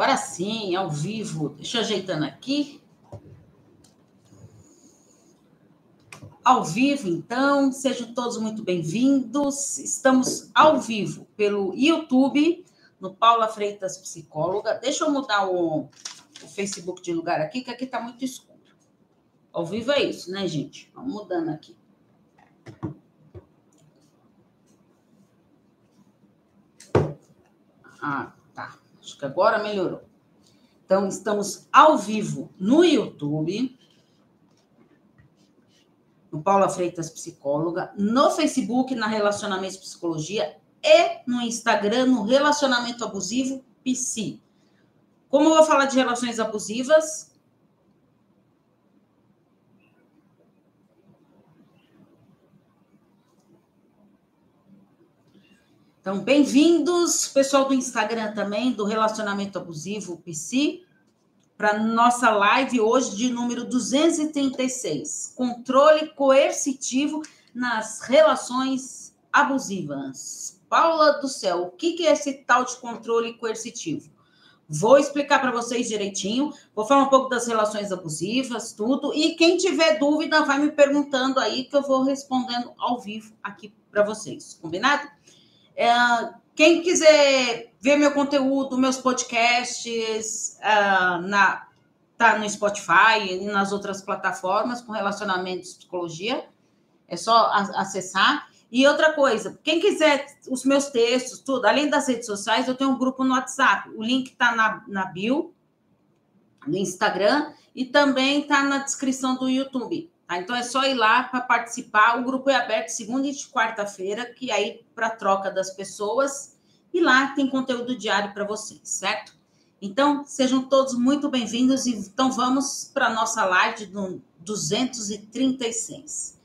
Agora sim, ao vivo. Deixa eu ajeitando aqui. Ao vivo, então, sejam todos muito bem-vindos. Estamos ao vivo pelo YouTube, no Paula Freitas Psicóloga. Deixa eu mudar o, o Facebook de lugar aqui, que aqui está muito escuro. Ao vivo é isso, né, gente? Vamos mudando aqui. Ah. Acho que agora melhorou. Então, estamos ao vivo no YouTube, no Paula Freitas Psicóloga, no Facebook, na Relacionamento Psicologia e no Instagram, no Relacionamento Abusivo PC. Como eu vou falar de relações abusivas, Então, bem-vindos, pessoal do Instagram também, do Relacionamento Abusivo, PC, para nossa live hoje de número 236, controle coercitivo nas relações abusivas. Paula do céu, o que é esse tal de controle coercitivo? Vou explicar para vocês direitinho, vou falar um pouco das relações abusivas, tudo, e quem tiver dúvida vai me perguntando aí que eu vou respondendo ao vivo aqui para vocês, combinado? É, quem quiser ver meu conteúdo, meus podcasts, uh, na, tá no Spotify e nas outras plataformas com relacionamentos psicologia, é só acessar. E outra coisa, quem quiser os meus textos, tudo, além das redes sociais, eu tenho um grupo no WhatsApp. O link está na, na bio, no Instagram, e também está na descrição do YouTube. Tá? Então é só ir lá para participar. O grupo é aberto segunda e quarta-feira, que aí para troca das pessoas. E lá tem conteúdo diário para vocês, certo? Então, sejam todos muito bem-vindos. Então, vamos para a nossa live do 236.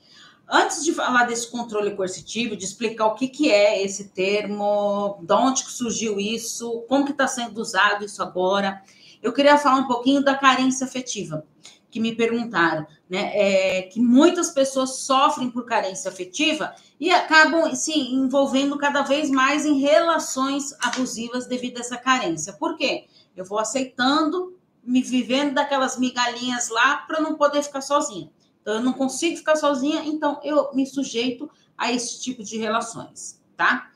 Antes de falar desse controle coercitivo, de explicar o que, que é esse termo, de onde surgiu isso, como que está sendo usado isso agora, eu queria falar um pouquinho da carência afetiva que me perguntaram, né? É, que muitas pessoas sofrem por carência afetiva e acabam se envolvendo cada vez mais em relações abusivas devido a essa carência. Por quê? Eu vou aceitando, me vivendo daquelas migalhinhas lá para não poder ficar sozinha. Então, eu não consigo ficar sozinha, então eu me sujeito a esse tipo de relações, tá?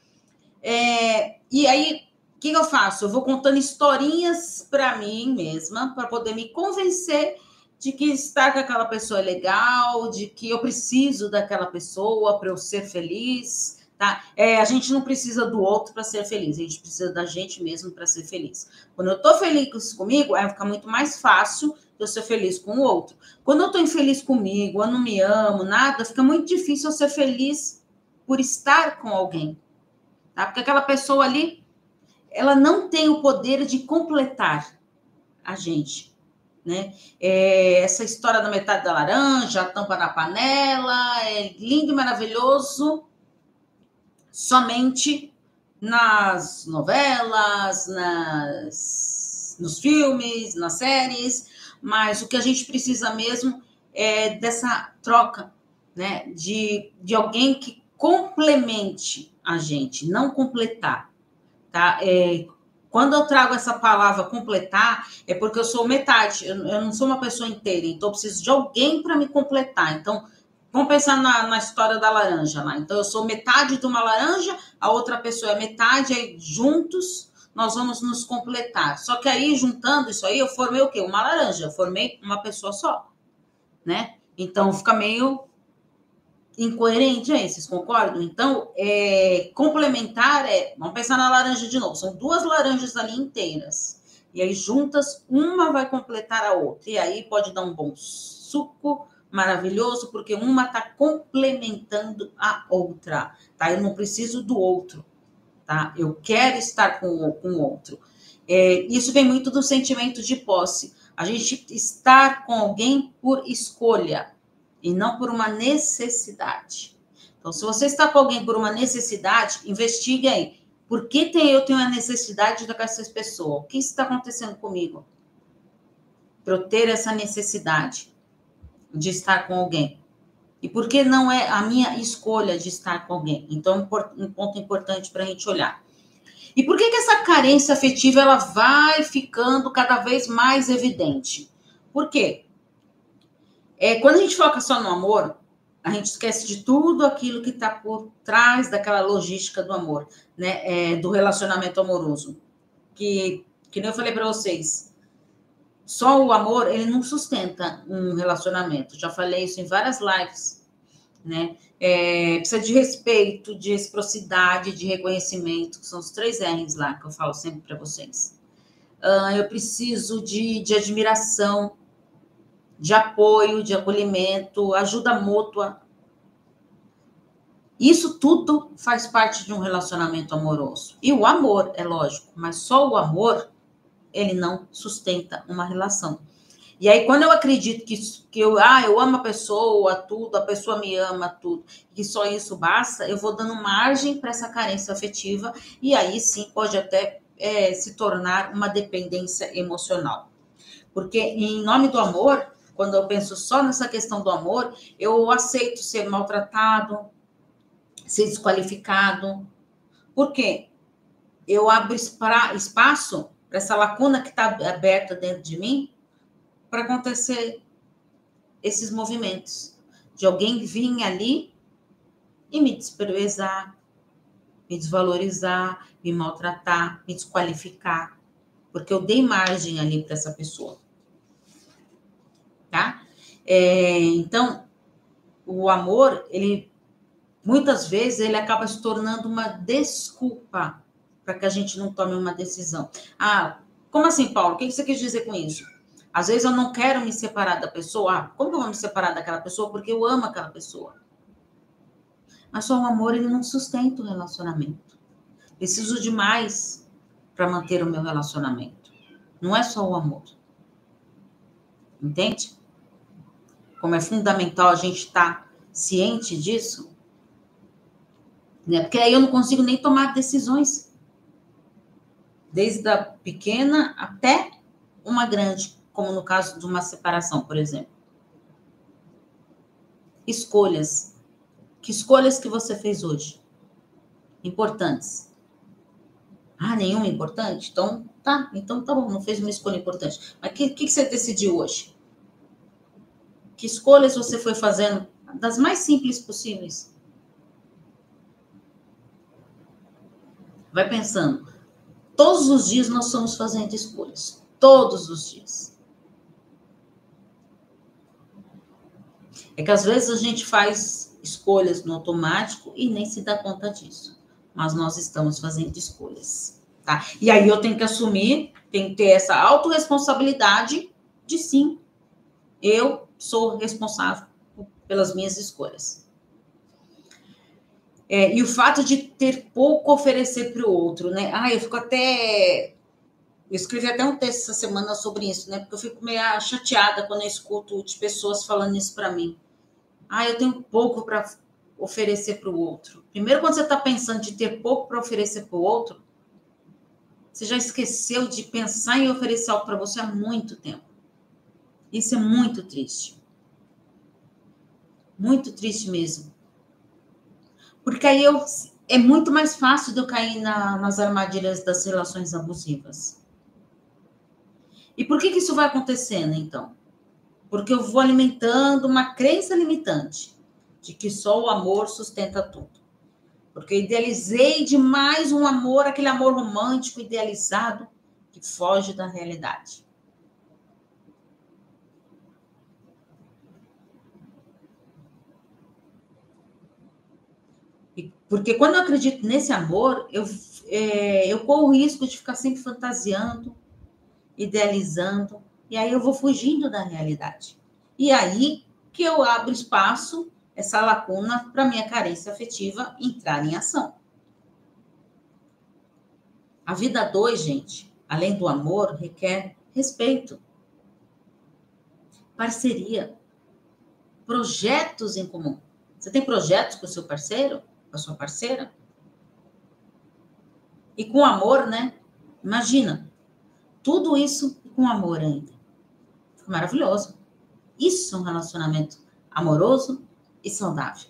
É, e aí, o que eu faço? Eu vou contando historinhas para mim mesma, para poder me convencer de que estar com aquela pessoa é legal, de que eu preciso daquela pessoa para eu ser feliz, tá? É, a gente não precisa do outro para ser feliz, a gente precisa da gente mesmo para ser feliz. Quando eu estou feliz comigo, é ficar muito mais fácil eu ser feliz com o outro. Quando eu estou infeliz comigo, eu não me amo, nada, fica muito difícil eu ser feliz por estar com alguém, tá? Porque aquela pessoa ali, ela não tem o poder de completar a gente né? É, essa história da metade da laranja, a tampa na panela, é lindo e maravilhoso somente nas novelas, nas, nos filmes, nas séries, mas o que a gente precisa mesmo é dessa troca, né? De, de alguém que complemente a gente, não completar, tá? É, quando eu trago essa palavra completar, é porque eu sou metade, eu, não sou uma pessoa inteira, então eu preciso de alguém para me completar. Então, vamos pensar na, na, história da laranja lá. Então, eu sou metade de uma laranja, a outra pessoa é metade, aí juntos nós vamos nos completar. Só que aí, juntando isso aí, eu formei o quê? Uma laranja, eu formei uma pessoa só, né? Então, fica meio incoerente aí, vocês concordam? Então, é, complementar é. Vamos pensar na laranja de novo. São duas laranjas ali inteiras. E aí, juntas, uma vai completar a outra. E aí pode dar um bom suco maravilhoso, porque uma está complementando a outra. Tá? Eu não preciso do outro. Tá? Eu quero estar com, o outro. É, isso vem muito do sentimento de posse. A gente estar com alguém por escolha e não por uma necessidade. Então, se você está com alguém por uma necessidade, investigue aí. Por que tem, eu tenho a necessidade de essa pessoa? O que está acontecendo comigo? Para eu ter essa necessidade de estar com alguém. E por que não é a minha escolha de estar com alguém? Então, um ponto importante para a gente olhar. E por que, que essa carência afetiva ela vai ficando cada vez mais evidente? Por quê? É, quando a gente foca só no amor, a gente esquece de tudo aquilo que está por trás daquela logística do amor, né? É, do relacionamento amoroso. Que, que nem eu falei para vocês, só o amor ele não sustenta um relacionamento. Já falei isso em várias lives, né? É, precisa de respeito, de reciprocidade, de reconhecimento, que são os três R's lá que eu falo sempre para vocês. Uh, eu preciso de, de admiração, de apoio, de acolhimento, ajuda mútua. Isso tudo faz parte de um relacionamento amoroso. E o amor, é lógico, mas só o amor, ele não sustenta uma relação. E aí, quando eu acredito que, que eu, ah, eu amo a pessoa, tudo, a pessoa me ama, tudo, que só isso basta, eu vou dando margem para essa carência afetiva, e aí sim pode até é, se tornar uma dependência emocional. Porque em nome do amor, quando eu penso só nessa questão do amor, eu aceito ser maltratado, ser desqualificado. Por quê? Eu abro espaço para essa lacuna que está aberta dentro de mim para acontecer esses movimentos de alguém vir ali e me desprezar, me desvalorizar, me maltratar, me desqualificar, porque eu dei margem ali para essa pessoa tá? É, então, o amor, ele muitas vezes ele acaba se tornando uma desculpa para que a gente não tome uma decisão. Ah, como assim, Paulo? O que você quis dizer com isso? Às vezes eu não quero me separar da pessoa. Ah, como que eu vou me separar daquela pessoa? Porque eu amo aquela pessoa. Mas só o amor ele não sustenta o relacionamento. Preciso de mais para manter o meu relacionamento. Não é só o amor. Entende? Como é fundamental a gente estar tá ciente disso, né? Porque aí eu não consigo nem tomar decisões, desde a pequena até uma grande, como no caso de uma separação, por exemplo. Escolhas. Que escolhas que você fez hoje? Importantes. Ah, nenhuma importante? Então, tá. Então, tá bom, não fez uma escolha importante. Mas o que, que você decidiu hoje? Que escolhas você foi fazendo? Das mais simples possíveis. Vai pensando. Todos os dias nós estamos fazendo escolhas. Todos os dias. É que às vezes a gente faz escolhas no automático e nem se dá conta disso. Mas nós estamos fazendo escolhas. Tá? E aí eu tenho que assumir, tenho que ter essa autorresponsabilidade de sim. Eu sou responsável pelas minhas escolhas. É, e o fato de ter pouco a oferecer para o outro, né? Ah, eu fico até. Eu escrevi até um texto essa semana sobre isso, né? Porque eu fico meio chateada quando eu escuto de pessoas falando isso para mim. Ah, eu tenho pouco para oferecer para o outro. Primeiro, quando você está pensando de ter pouco para oferecer para o outro, você já esqueceu de pensar em oferecer algo para você há muito tempo. Isso é muito triste. Muito triste mesmo. Porque aí eu, é muito mais fácil de eu cair na, nas armadilhas das relações abusivas. E por que, que isso vai acontecendo, então? Porque eu vou alimentando uma crença limitante de que só o amor sustenta tudo. Porque eu idealizei demais um amor, aquele amor romântico idealizado que foge da realidade. Porque quando eu acredito nesse amor, eu, é, eu corro o risco de ficar sempre fantasiando, idealizando, e aí eu vou fugindo da realidade. E aí que eu abro espaço, essa lacuna, para minha carência afetiva entrar em ação. A vida dois, gente, além do amor, requer respeito, parceria, projetos em comum. Você tem projetos com o seu parceiro? Com a sua parceira. E com amor, né? Imagina, tudo isso com amor ainda. Fica maravilhoso. Isso é um relacionamento amoroso e saudável.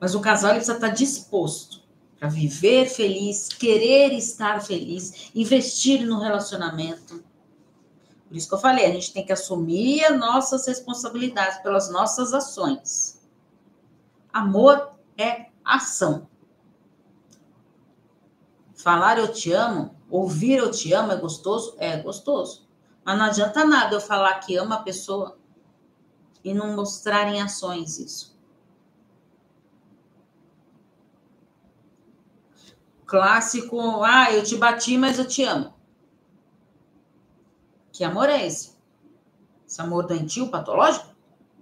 Mas o casal precisa estar disposto para viver feliz, querer estar feliz, investir no relacionamento. Por isso que eu falei, a gente tem que assumir as nossas responsabilidades pelas nossas ações. Amor é ação. Falar eu te amo, ouvir eu te amo é gostoso? É gostoso. Mas não adianta nada eu falar que amo a pessoa e não mostrar em ações isso. Clássico, ah, eu te bati, mas eu te amo. Que amor é esse? Esse amor doentio, patológico?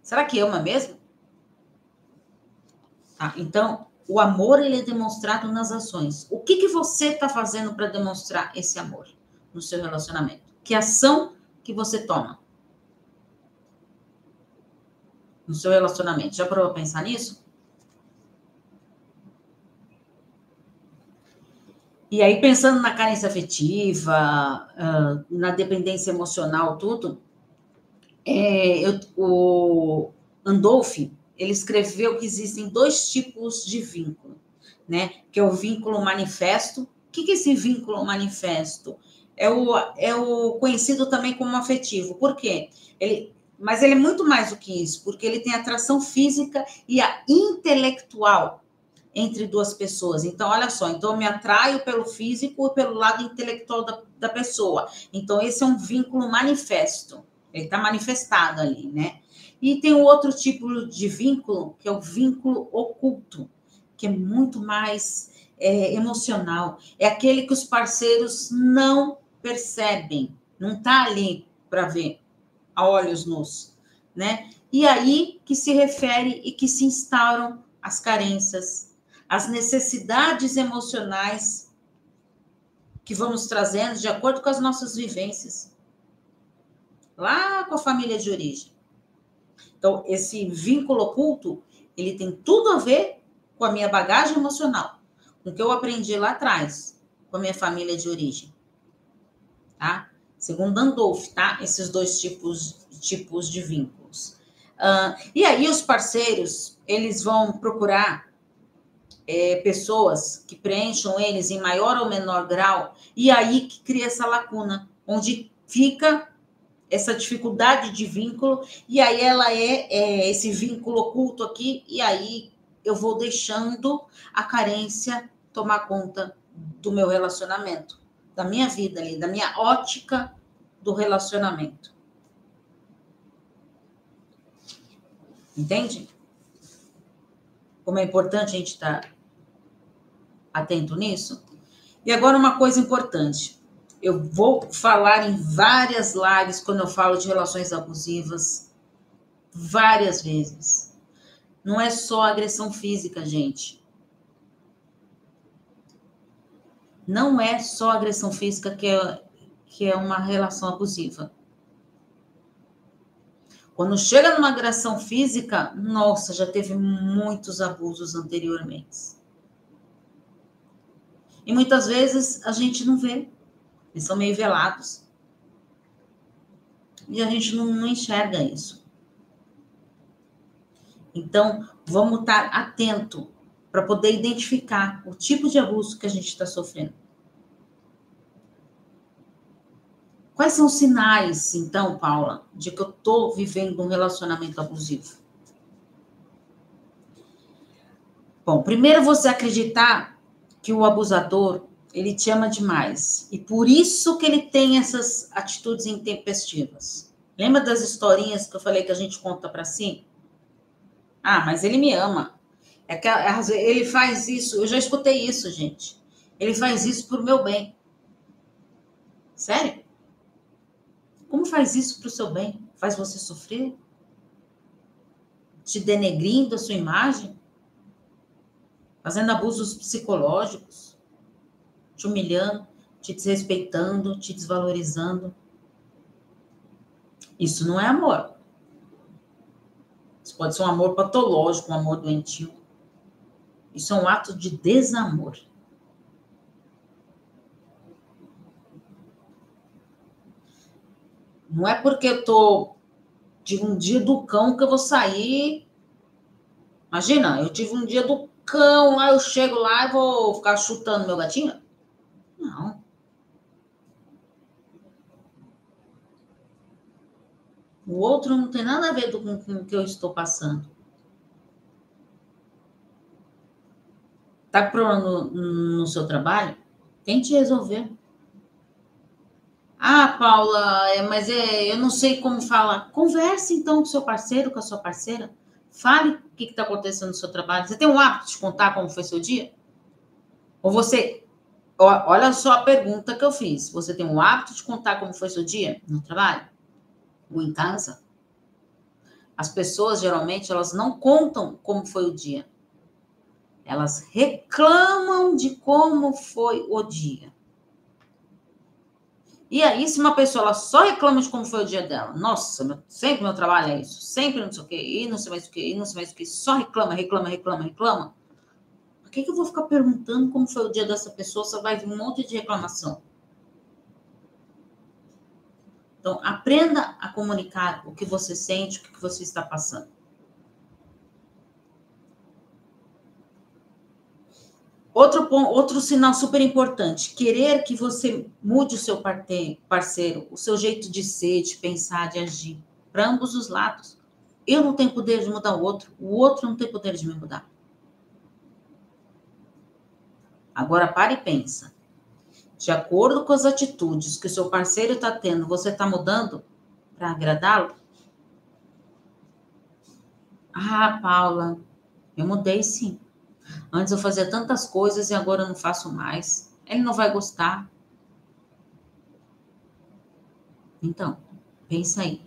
Será que ama mesmo? Tá, então, o amor ele é demonstrado nas ações. O que, que você está fazendo para demonstrar esse amor no seu relacionamento? Que ação que você toma no seu relacionamento? Já parou pensar nisso? E aí, pensando na carência afetiva, uh, na dependência emocional, tudo, é, eu, o Andolfi, ele escreveu que existem dois tipos de vínculo, né? Que é o vínculo manifesto. O que, que é esse vínculo manifesto? É o, é o conhecido também como afetivo. Por quê? Ele, mas ele é muito mais do que isso, porque ele tem atração física e a intelectual entre duas pessoas. Então, olha só, então eu me atraio pelo físico e pelo lado intelectual da, da pessoa. Então, esse é um vínculo manifesto. Ele está manifestado ali, né? E tem um outro tipo de vínculo, que é o vínculo oculto, que é muito mais é, emocional. É aquele que os parceiros não percebem, não está ali para ver a olhos nus, né? E aí que se refere e que se instauram as carências, as necessidades emocionais que vamos trazendo de acordo com as nossas vivências, lá com a família de origem. Então, esse vínculo oculto, ele tem tudo a ver com a minha bagagem emocional, com o que eu aprendi lá atrás, com a minha família de origem. Tá? Segundo Andolf, tá? Esses dois tipos, tipos de vínculos. Uh, e aí, os parceiros, eles vão procurar é, pessoas que preencham eles em maior ou menor grau, e aí que cria essa lacuna, onde fica essa dificuldade de vínculo, e aí ela é, é, esse vínculo oculto aqui, e aí eu vou deixando a carência tomar conta do meu relacionamento, da minha vida ali, da minha ótica do relacionamento. Entende? Como é importante a gente estar atento nisso? E agora uma coisa importante. Eu vou falar em várias lives quando eu falo de relações abusivas, várias vezes. Não é só agressão física, gente. Não é só agressão física que é, que é uma relação abusiva. Quando chega numa agressão física, nossa, já teve muitos abusos anteriormente. E muitas vezes a gente não vê. Eles são meio velados. E a gente não, não enxerga isso. Então, vamos estar atento para poder identificar o tipo de abuso que a gente está sofrendo. Quais são os sinais, então, Paula, de que eu estou vivendo um relacionamento abusivo? Bom, primeiro você acreditar que o abusador ele te ama demais. E por isso que ele tem essas atitudes intempestivas. Lembra das historinhas que eu falei que a gente conta para si? Ah, mas ele me ama. É que ele faz isso. Eu já escutei isso, gente. Ele faz isso por meu bem. Sério? Como faz isso para o seu bem? Faz você sofrer? Te denegrindo a sua imagem? Fazendo abusos psicológicos? Te humilhando, te desrespeitando, te desvalorizando. Isso não é amor. Isso pode ser um amor patológico, um amor doentio. Isso é um ato de desamor. Não é porque eu tô tive um dia do cão que eu vou sair. Imagina, eu tive um dia do cão, lá eu chego lá e vou ficar chutando meu gatinho? Não. O outro não tem nada a ver com, com o que eu estou passando. Tá com problema no, no seu trabalho? Tente resolver. Ah, Paula, é, mas é, eu não sei como falar. Converse então com seu parceiro, com a sua parceira. Fale o que está acontecendo no seu trabalho. Você tem um hábito de contar como foi seu dia? Ou você. Olha só a pergunta que eu fiz. Você tem um hábito de contar como foi seu dia no trabalho? Ou em casa? As pessoas, geralmente, elas não contam como foi o dia. Elas reclamam de como foi o dia. E aí, se uma pessoa ela só reclama de como foi o dia dela, nossa, meu, sempre meu trabalho é isso, sempre não sei o quê, e não sei mais o quê, e não sei mais o quê, só reclama, reclama, reclama, reclama. Por que, que eu vou ficar perguntando como foi o dia dessa pessoa? Só vai vir um monte de reclamação. Então, aprenda a comunicar o que você sente, o que você está passando. Outro, outro sinal super importante: querer que você mude o seu parceiro, o seu jeito de ser, de pensar, de agir, para ambos os lados. Eu não tenho poder de mudar o outro, o outro não tem poder de me mudar. Agora pare e pensa. De acordo com as atitudes que o seu parceiro está tendo, você está mudando para agradá-lo? Ah, Paula, eu mudei sim. Antes eu fazia tantas coisas e agora eu não faço mais. Ele não vai gostar. Então, pensa aí.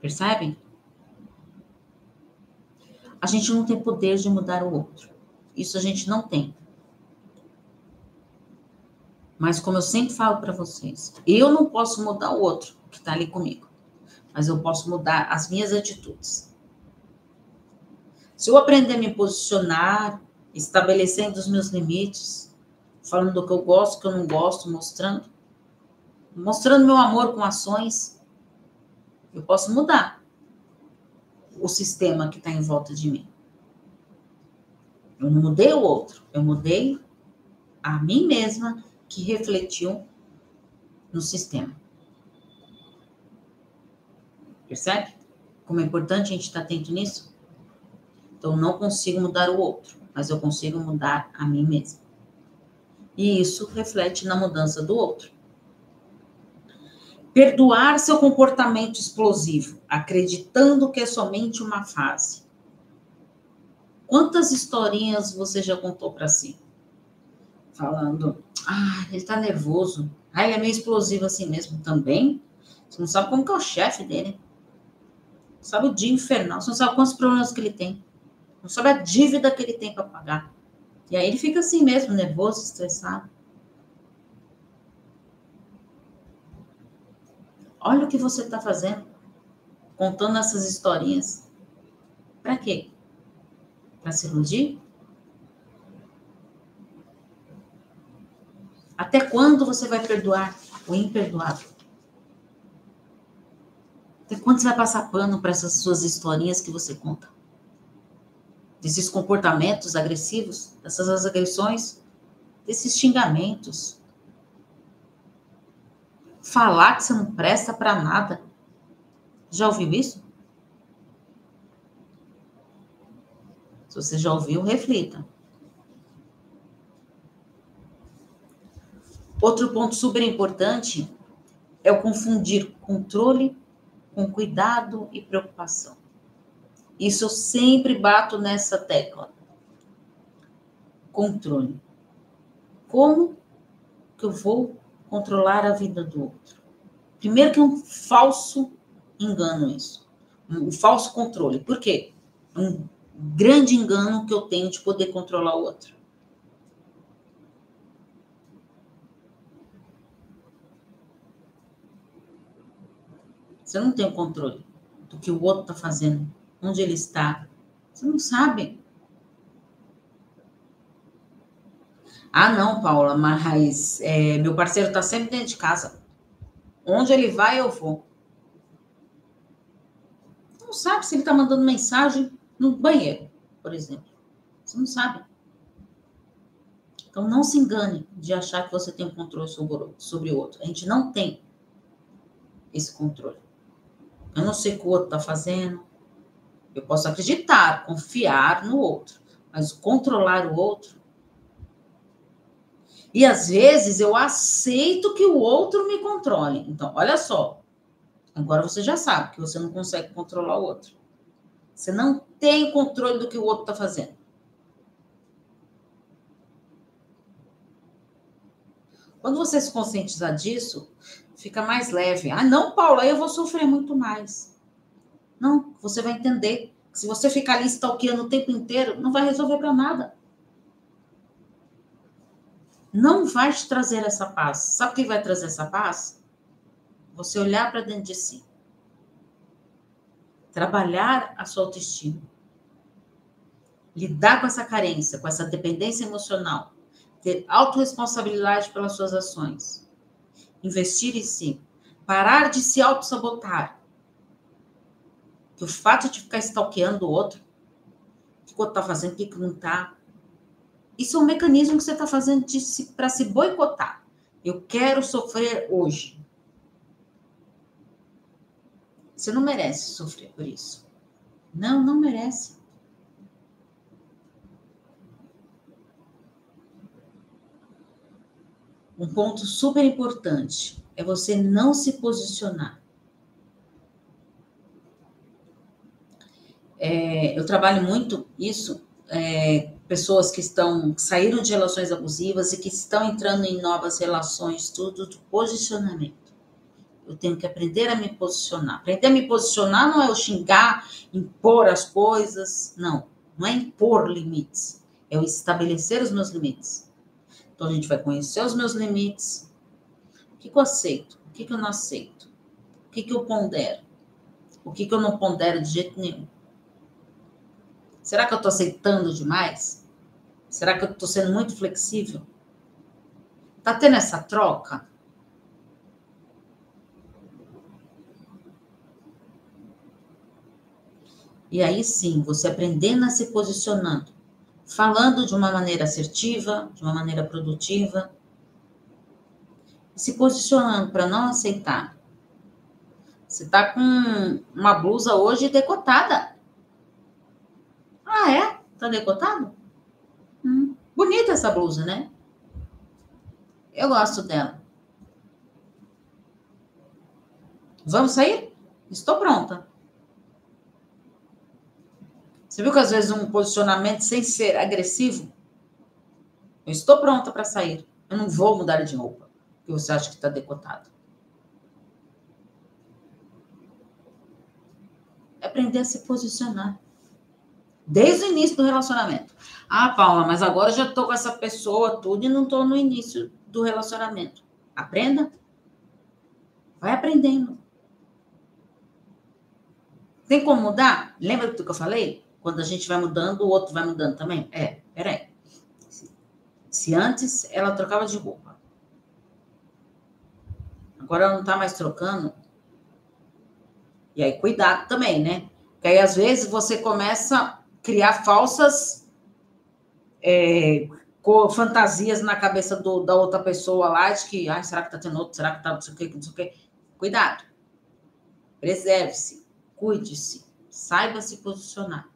Percebem? A gente não tem poder de mudar o outro. Isso a gente não tem. Mas como eu sempre falo para vocês, eu não posso mudar o outro que está ali comigo, mas eu posso mudar as minhas atitudes. Se eu aprender a me posicionar, estabelecendo os meus limites, falando do que eu gosto, que eu não gosto, mostrando, mostrando meu amor com ações, eu posso mudar o sistema que está em volta de mim. Eu não mudei o outro, eu mudei a mim mesma que refletiu no sistema. Percebe? Como é importante a gente estar atento nisso? Então, não consigo mudar o outro, mas eu consigo mudar a mim mesma. E isso reflete na mudança do outro. Perdoar seu comportamento explosivo, acreditando que é somente uma fase. Quantas historinhas você já contou para si? Falando, ah, ele tá nervoso. Ah, ele é meio explosivo assim mesmo também. Você não sabe como que é o chefe dele. sabe o dia infernal. Você não sabe quantos problemas que ele tem não sabe a dívida que ele tem para pagar. E aí ele fica assim mesmo, nervoso, estressado. Olha o que você está fazendo, contando essas historinhas. Para quê? Para se iludir? Até quando você vai perdoar o imperdoável? Até quando você vai passar pano para essas suas historinhas que você conta? desses comportamentos agressivos, dessas agressões, desses xingamentos. Falar que você não presta para nada. Já ouviu isso? Se você já ouviu, reflita. Outro ponto super importante é o confundir controle com cuidado e preocupação. Isso eu sempre bato nessa tecla. Controle. Como que eu vou controlar a vida do outro? Primeiro que é um falso engano isso. Um falso controle. Por quê? Um grande engano que eu tenho de poder controlar o outro. Você não tem o controle do que o outro está fazendo onde ele está. Você não sabe. Ah, não, Paula, mas é, meu parceiro está sempre dentro de casa. Onde ele vai, eu vou. não sabe se ele está mandando mensagem no banheiro, por exemplo. Você não sabe. Então, não se engane de achar que você tem um controle sobre o outro. A gente não tem esse controle. Eu não sei o que o outro está fazendo. Eu posso acreditar, confiar no outro, mas controlar o outro. E às vezes eu aceito que o outro me controle. Então, olha só. Agora você já sabe que você não consegue controlar o outro. Você não tem controle do que o outro está fazendo. Quando você se conscientizar disso, fica mais leve. Ah, não, Paula, eu vou sofrer muito mais. Não, você vai entender se você ficar ali stalkeando o tempo inteiro, não vai resolver para nada. Não vai te trazer essa paz. Sabe o que vai trazer essa paz? Você olhar para dentro de si. Trabalhar a sua autoestima. Lidar com essa carência, com essa dependência emocional ter autorresponsabilidade pelas suas ações, investir em si, parar de se auto-sabotar. Que o fato de ficar stalkeando o outro, o que o outro está fazendo, o que, não está, isso é um mecanismo que você está fazendo para se boicotar. Eu quero sofrer hoje. Você não merece sofrer por isso. Não, não merece. Um ponto super importante é você não se posicionar. É, eu trabalho muito isso, é, pessoas que estão que saíram de relações abusivas e que estão entrando em novas relações, tudo do posicionamento. Eu tenho que aprender a me posicionar. Aprender a me posicionar não é eu xingar, impor as coisas, não. Não é impor limites, é eu estabelecer os meus limites. Então a gente vai conhecer os meus limites. O que, que eu aceito? O que, que eu não aceito? O que, que eu pondero? O que, que eu não pondero de jeito nenhum? Será que eu estou aceitando demais? Será que eu estou sendo muito flexível? Está tendo essa troca? E aí sim, você aprendendo a se posicionando falando de uma maneira assertiva, de uma maneira produtiva, se posicionando para não aceitar. Você está com uma blusa hoje decotada. Ah, é? Tá decotado? Hum, bonita essa blusa, né? Eu gosto dela. Vamos sair? Estou pronta. Você viu que às vezes um posicionamento sem ser agressivo? Eu estou pronta para sair. Eu não vou mudar de roupa, porque você acha que está decotado. É aprender a se posicionar. Desde o início do relacionamento. Ah, Paula, mas agora eu já estou com essa pessoa, tudo, e não estou no início do relacionamento. Aprenda. Vai aprendendo. Tem como mudar? Lembra do que eu falei? Quando a gente vai mudando, o outro vai mudando também? É, peraí. Se antes ela trocava de roupa, agora ela não tá mais trocando. E aí, cuidado também, né? Porque aí, às vezes, você começa a criar falsas é, fantasias na cabeça do, da outra pessoa lá, de que, ah, será que tá tendo outro? Será que tá não sei o que, não sei o que. Cuidado. Preserve-se, cuide-se, saiba se posicionar.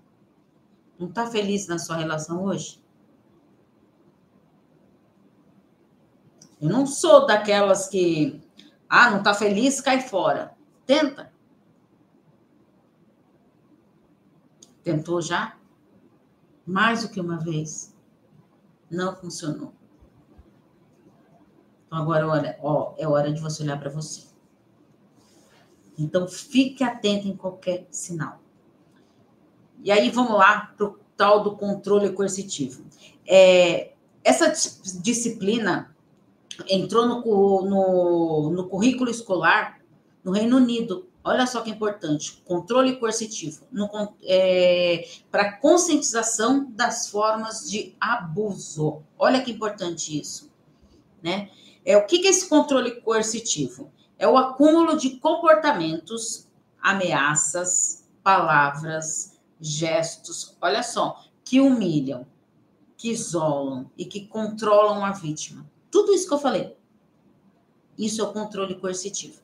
Não está feliz na sua relação hoje? Eu não sou daquelas que, ah, não está feliz, cai fora. Tenta. Tentou já? Mais do que uma vez. Não funcionou. Então agora, olha, ó, é hora de você olhar para você. Então fique atento em qualquer sinal. E aí vamos lá para o tal do controle coercitivo. É, essa disciplina entrou no, no, no currículo escolar no Reino Unido. Olha só que importante, controle coercitivo é, para conscientização das formas de abuso. Olha que importante isso, né? É o que, que é esse controle coercitivo? É o acúmulo de comportamentos, ameaças, palavras, gestos, olha só, que humilham, que isolam e que controlam a vítima. Tudo isso que eu falei. Isso é o controle coercitivo.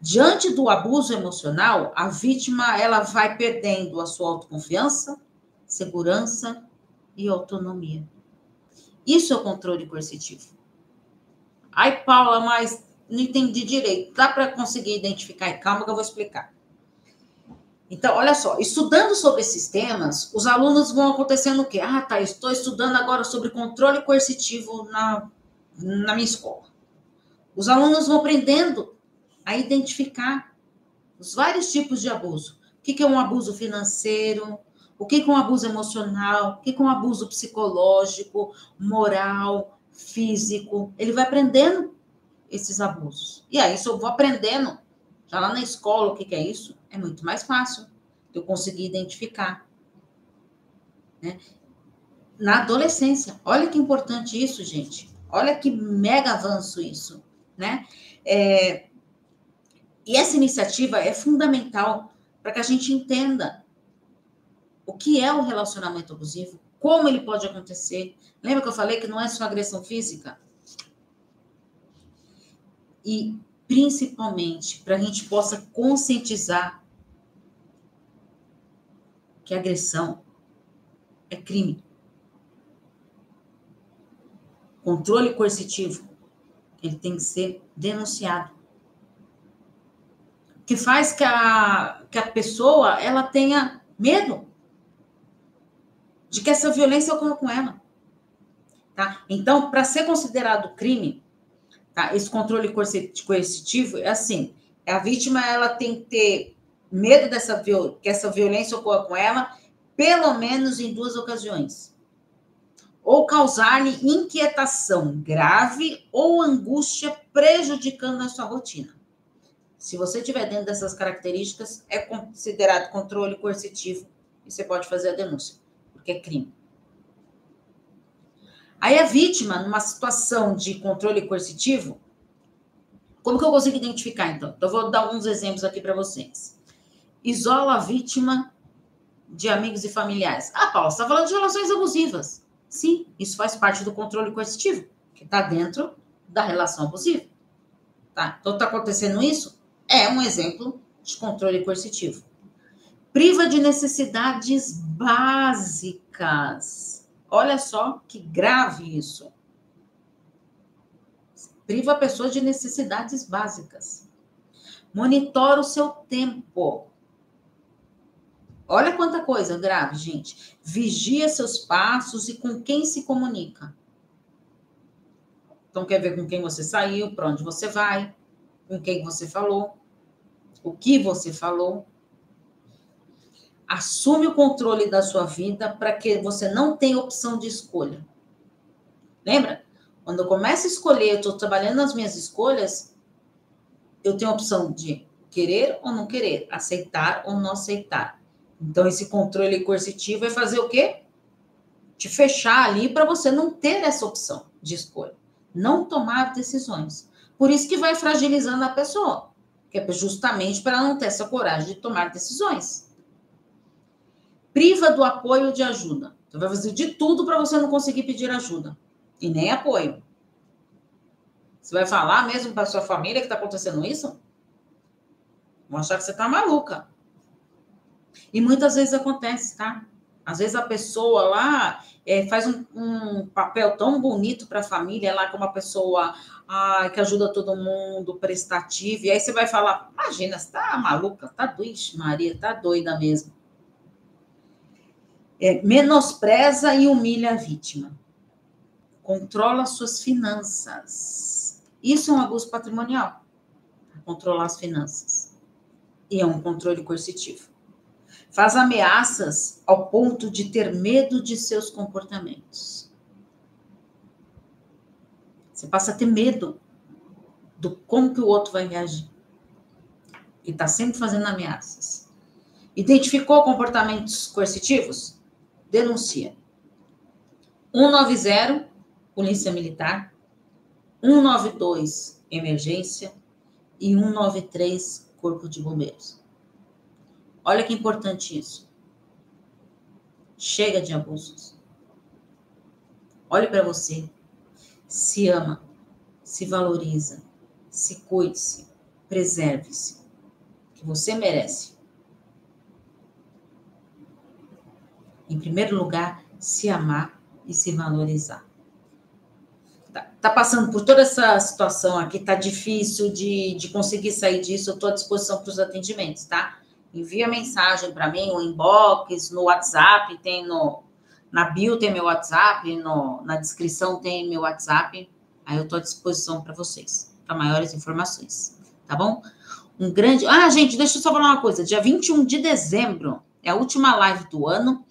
Diante do abuso emocional, a vítima ela vai perdendo a sua autoconfiança, segurança e autonomia. Isso é o controle coercitivo. Ai, Paula, mas não entendi direito. Dá para conseguir identificar? Calma que eu vou explicar. Então, olha só, estudando sobre esses temas, os alunos vão acontecendo o quê? Ah, tá, estou estudando agora sobre controle coercitivo na, na minha escola. Os alunos vão aprendendo a identificar os vários tipos de abuso. O que é um abuso financeiro? O que é um abuso emocional? O que é um abuso psicológico, moral, físico? Ele vai aprendendo esses abusos. E aí, se eu vou aprendendo, já lá na escola, o que é isso? É muito mais fácil eu conseguir identificar. Né? Na adolescência, olha que importante isso, gente. Olha que mega avanço isso, né? É, e essa iniciativa é fundamental para que a gente entenda o que é o relacionamento abusivo, como ele pode acontecer. Lembra que eu falei que não é só agressão física? E principalmente para a gente possa conscientizar que agressão é crime. Controle coercitivo, ele tem que ser denunciado que faz que a, que a pessoa ela tenha medo de que essa violência ocorra com ela. Tá? Então, para ser considerado crime, tá? esse controle coercitivo é assim: a vítima ela tem que ter medo dessa que essa violência ocorra com ela, pelo menos em duas ocasiões. Ou causar-lhe inquietação grave ou angústia prejudicando a sua rotina. Se você estiver dentro dessas características, é considerado controle coercitivo e você pode fazer a denúncia, porque é crime. Aí a vítima, numa situação de controle coercitivo, como que eu consigo identificar, então? Então, eu vou dar alguns exemplos aqui para vocês. Isola a vítima de amigos e familiares. Ah, Paulo, você está falando de relações abusivas. Sim, isso faz parte do controle coercitivo, que está dentro da relação abusiva. Tá? Então, está acontecendo isso? é um exemplo de controle coercitivo. Priva de necessidades básicas. Olha só que grave isso. Priva a pessoa de necessidades básicas. Monitora o seu tempo. Olha quanta coisa grave, gente. Vigia seus passos e com quem se comunica. Então, quer ver com quem você saiu, para onde você vai, com quem você falou o que você falou. Assume o controle da sua vida para que você não tenha opção de escolha. Lembra? Quando eu começo a escolher, eu estou trabalhando nas minhas escolhas, eu tenho a opção de querer ou não querer, aceitar ou não aceitar. Então, esse controle coercitivo vai fazer o quê? Te fechar ali para você não ter essa opção de escolha, não tomar decisões. Por isso que vai fragilizando a pessoa que é justamente para não ter essa coragem de tomar decisões. Priva do apoio de ajuda. Então, vai fazer de tudo para você não conseguir pedir ajuda. E nem apoio. Você vai falar mesmo para sua família que está acontecendo isso? Vão achar que você está maluca. E muitas vezes acontece, tá? Às vezes a pessoa lá é, faz um, um, papel tão bonito para a família, lá como uma pessoa que ajuda todo mundo, prestativa, e aí você vai falar, imagina, você tá maluca, tá doida, Maria, tá doida mesmo. É, menospreza e humilha a vítima. Controla suas finanças. Isso é um abuso patrimonial. Controlar as finanças. E é um controle coercitivo faz ameaças ao ponto de ter medo de seus comportamentos. Você passa a ter medo do como que o outro vai reagir. E está sempre fazendo ameaças. Identificou comportamentos coercitivos? Denuncia. 190, Polícia Militar. 192, Emergência. E 193, Corpo de Bombeiros. Olha que importante isso. Chega de abusos. Olhe para você. Se ama, se valoriza, se cuide-se, preserve-se. Que você merece. Em primeiro lugar, se amar e se valorizar. Tá, tá passando por toda essa situação aqui, tá difícil de, de conseguir sair disso. Eu estou à disposição para os atendimentos, tá? Envia mensagem para mim, o inbox, no WhatsApp, tem no. Na bio tem meu WhatsApp, no, na descrição tem meu WhatsApp. Aí eu estou à disposição para vocês, para maiores informações, tá bom? Um grande. Ah, gente, deixa eu só falar uma coisa. Dia 21 de dezembro é a última live do ano.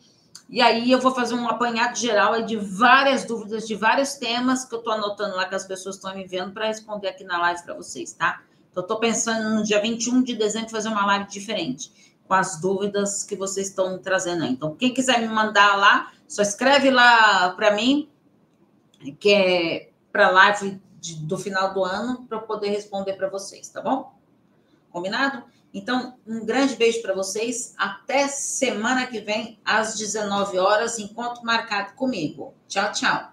E aí eu vou fazer um apanhado geral de várias dúvidas, de vários temas que eu estou anotando lá que as pessoas estão me vendo para responder aqui na live para vocês, tá? Então, estou pensando no dia 21 de dezembro fazer uma live diferente, com as dúvidas que vocês estão trazendo aí. Então, quem quiser me mandar lá, só escreve lá para mim, que é para a live de, do final do ano, para eu poder responder para vocês, tá bom? Combinado? Então, um grande beijo para vocês. Até semana que vem, às 19 horas, encontro marcado comigo. Tchau, tchau.